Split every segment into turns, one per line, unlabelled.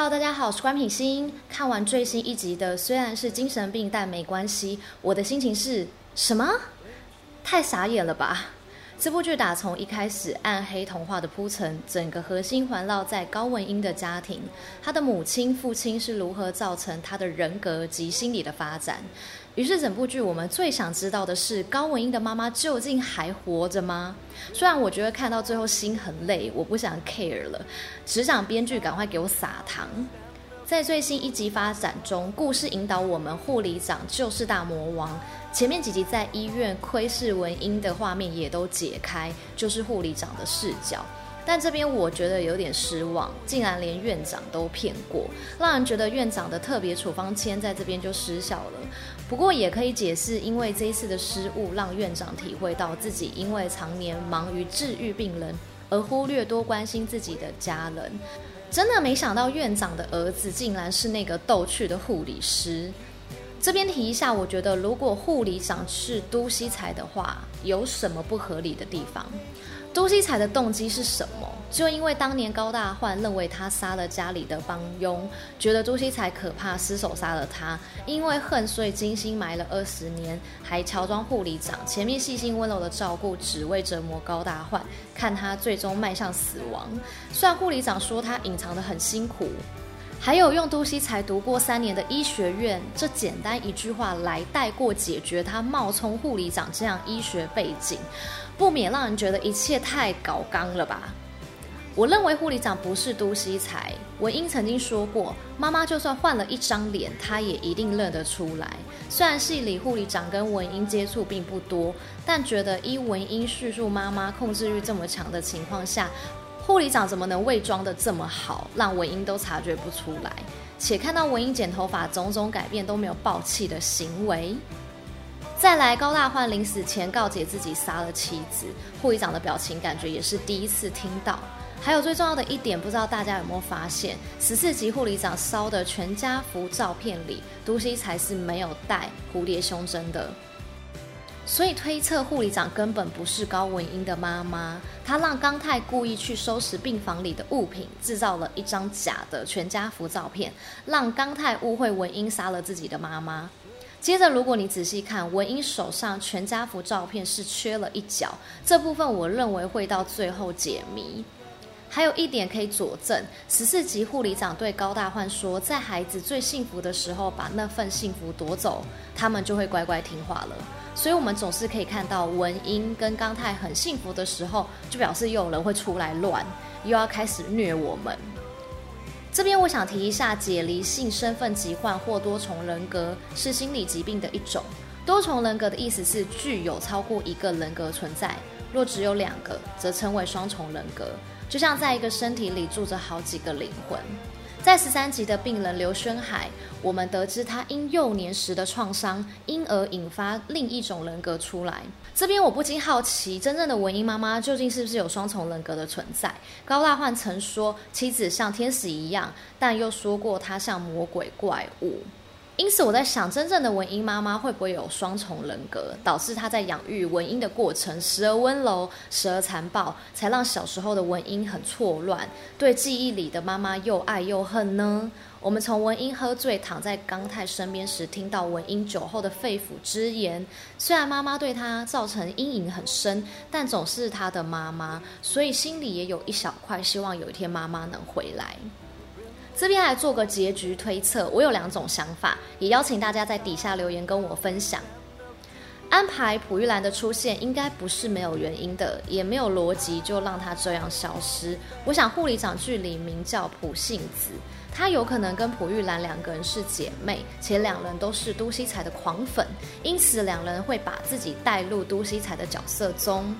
Hello，大家好，我是关品心。看完最新一集的，虽然是精神病，但没关系。我的心情是什么？太傻眼了吧！这部剧打从一开始，暗黑童话的铺陈，整个核心环绕在高文英的家庭，她的母亲、父亲是如何造成她的人格及心理的发展。于是整部剧我们最想知道的是，高文英的妈妈究竟还活着吗？虽然我觉得看到最后心很累，我不想 care 了，只想编剧赶快给我撒糖。在最新一集发展中，故事引导我们护理长就是大魔王。前面几集在医院窥视文英的画面也都解开，就是护理长的视角。但这边我觉得有点失望，竟然连院长都骗过，让人觉得院长的特别处方签在这边就失效了。不过也可以解释，因为这一次的失误，让院长体会到自己因为常年忙于治愈病人，而忽略多关心自己的家人。真的没想到院长的儿子竟然是那个逗趣的护理师。这边提一下，我觉得如果护理长是都西才的话，有什么不合理的地方？都西才的动机是什么？就因为当年高大焕认为他杀了家里的帮佣，觉得都熙才可怕，失手杀了他。因为恨，所以精心埋了二十年，还乔装护理长，前面细心温柔的照顾，只为折磨高大焕，看他最终迈向死亡。虽然护理长说他隐藏得很辛苦，还有用都西才读过三年的医学院，这简单一句话来带过解决他冒充护理长这样医学背景。不免让人觉得一切太搞纲了吧？我认为护理长不是都西才。文英曾经说过，妈妈就算换了一张脸，她也一定认得出来。虽然戏里护理长跟文英接触并不多，但觉得依文英叙述妈妈控制欲这么强的情况下，护理长怎么能伪装得这么好，让文英都察觉不出来？且看到文英剪头发，种种改变都没有爆气的行为。再来，高大焕临死前告诫自己杀了妻子，护理长的表情感觉也是第一次听到。还有最重要的一点，不知道大家有没有发现，十四级护理长烧的全家福照片里，都熙才是没有戴蝴蝶胸针的。所以推测护理长根本不是高文英的妈妈，她让刚太故意去收拾病房里的物品，制造了一张假的全家福照片，让刚太误会文英杀了自己的妈妈。接着，如果你仔细看文英手上全家福照片是缺了一角，这部分我认为会到最后解谜。还有一点可以佐证，十四级护理长对高大焕说，在孩子最幸福的时候把那份幸福夺走，他们就会乖乖听话了。所以，我们总是可以看到文英跟刚太很幸福的时候，就表示又有人会出来乱，又要开始虐我们。这边我想提一下，解离性身份疾患或多重人格是心理疾病的一种。多重人格的意思是具有超过一个人格存在，若只有两个，则称为双重人格。就像在一个身体里住着好几个灵魂。在十三集的病人刘轩海，我们得知他因幼年时的创伤，因而引发另一种人格出来。这边我不禁好奇，真正的文英妈妈究竟是不是有双重人格的存在？高大焕曾说妻子像天使一样，但又说过她像魔鬼怪物。因此，我在想，真正的文英妈妈会不会有双重人格，导致她在养育文英的过程时而温柔，时而残暴，才让小时候的文英很错乱，对记忆里的妈妈又爱又恨呢？我们从文英喝醉躺在刚太身边时，听到文英酒后的肺腑之言。虽然妈妈对她造成阴影很深，但总是她的妈妈，所以心里也有一小块希望，有一天妈妈能回来。这边来做个结局推测，我有两种想法，也邀请大家在底下留言跟我分享。安排朴玉兰的出现应该不是没有原因的，也没有逻辑就让她这样消失。我想护理长剧里名叫朴信子，她有可能跟朴玉兰两个人是姐妹，且两人都是都熙才的狂粉，因此两人会把自己带入都熙才的角色中。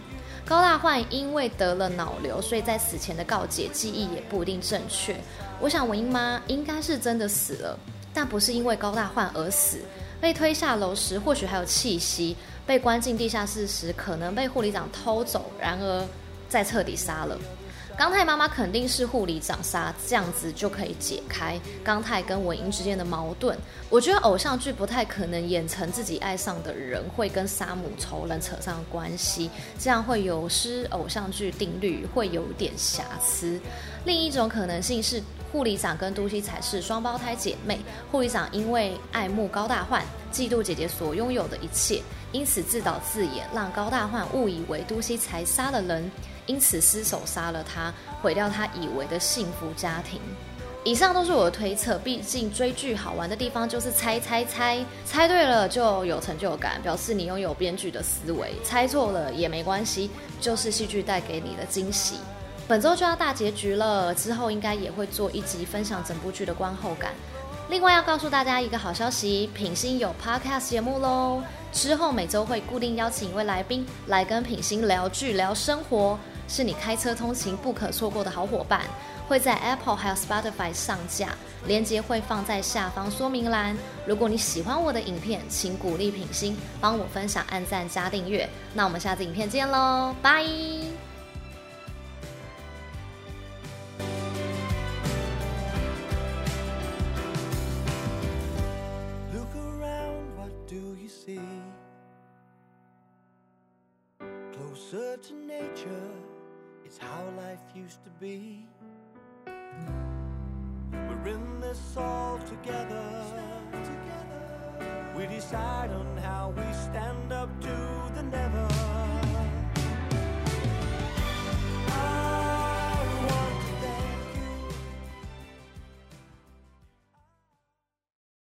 高大焕因为得了脑瘤，所以在死前的告解记忆也不一定正确。我想文英妈应该是真的死了，但不是因为高大焕而死。被推下楼时或许还有气息，被关进地下室时可能被护理长偷走，然而再彻底杀了。刚太妈妈肯定是护理长杀，这样子就可以解开刚太跟文英之间的矛盾。我觉得偶像剧不太可能演成自己爱上的人会跟杀母仇人扯上关系，这样会有失偶像剧定律，会有点瑕疵。另一种可能性是护理长跟都希才是双胞胎姐妹，护理长因为爱慕高大焕，嫉妒姐姐所拥有的一切，因此自导自演，让高大焕误以为都希才杀了人，因此失手杀了他，毁掉他以为的幸福家庭。以上都是我的推测，毕竟追剧好玩的地方就是猜猜猜，猜对了就有成就感，表示你拥有编剧的思维；猜错了也没关系，就是戏剧带给你的惊喜。本周就要大结局了，之后应该也会做一集分享整部剧的观后感。另外要告诉大家一个好消息，品心有 Podcast 节目喽！之后每周会固定邀请一位来宾来跟品心聊剧、聊生活，是你开车通勤不可错过的好伙伴，会在 Apple 还有 Spotify 上架，链接会放在下方说明栏。如果你喜欢我的影片，请鼓励品心，帮我分享、按赞加订阅。那我们下次影片见喽，拜！
It's how life used to be. We're in this all together. We decide on how we stand up to